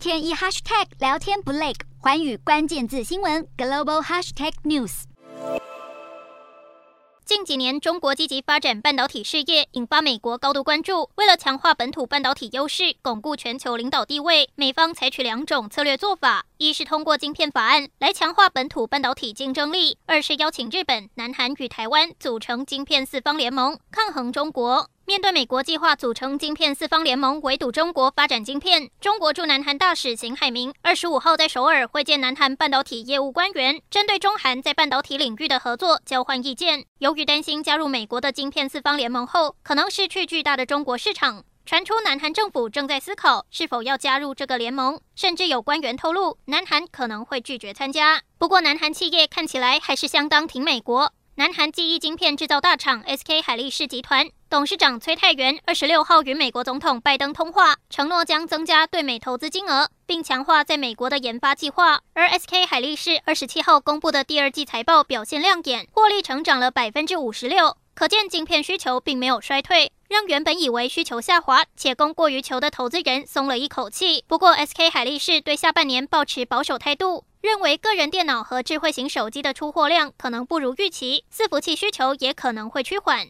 天一 hashtag 聊天不累，寰宇关键字新闻 global hashtag news。近几年，中国积极发展半导体事业，引发美国高度关注。为了强化本土半导体优势，巩固全球领导地位，美方采取两种策略做法：一是通过晶片法案来强化本土半导体竞争力；二是邀请日本、南韩与台湾组成晶片四方联盟，抗衡中国。面对美国计划组成晶片四方联盟围堵中国发展晶片，中国驻南韩大使邢海明二十五号在首尔会见南韩半导体业务官员，针对中韩在半导体领域的合作交换意见。由于担心加入美国的晶片四方联盟后可能失去巨大的中国市场，传出南韩政府正在思考是否要加入这个联盟，甚至有官员透露南韩可能会拒绝参加。不过，南韩企业看起来还是相当挺美国。南韩记忆晶片制造大厂 SK 海力士集团董事长崔泰元二十六号与美国总统拜登通话，承诺将增加对美投资金额，并强化在美国的研发计划。而 SK 海力士二十七号公布的第二季财报表现亮眼，获利成长了百分之五十六，可见晶片需求并没有衰退，让原本以为需求下滑且供过于求的投资人松了一口气。不过，SK 海力士对下半年抱持保守态度。认为个人电脑和智慧型手机的出货量可能不如预期，伺服器需求也可能会趋缓。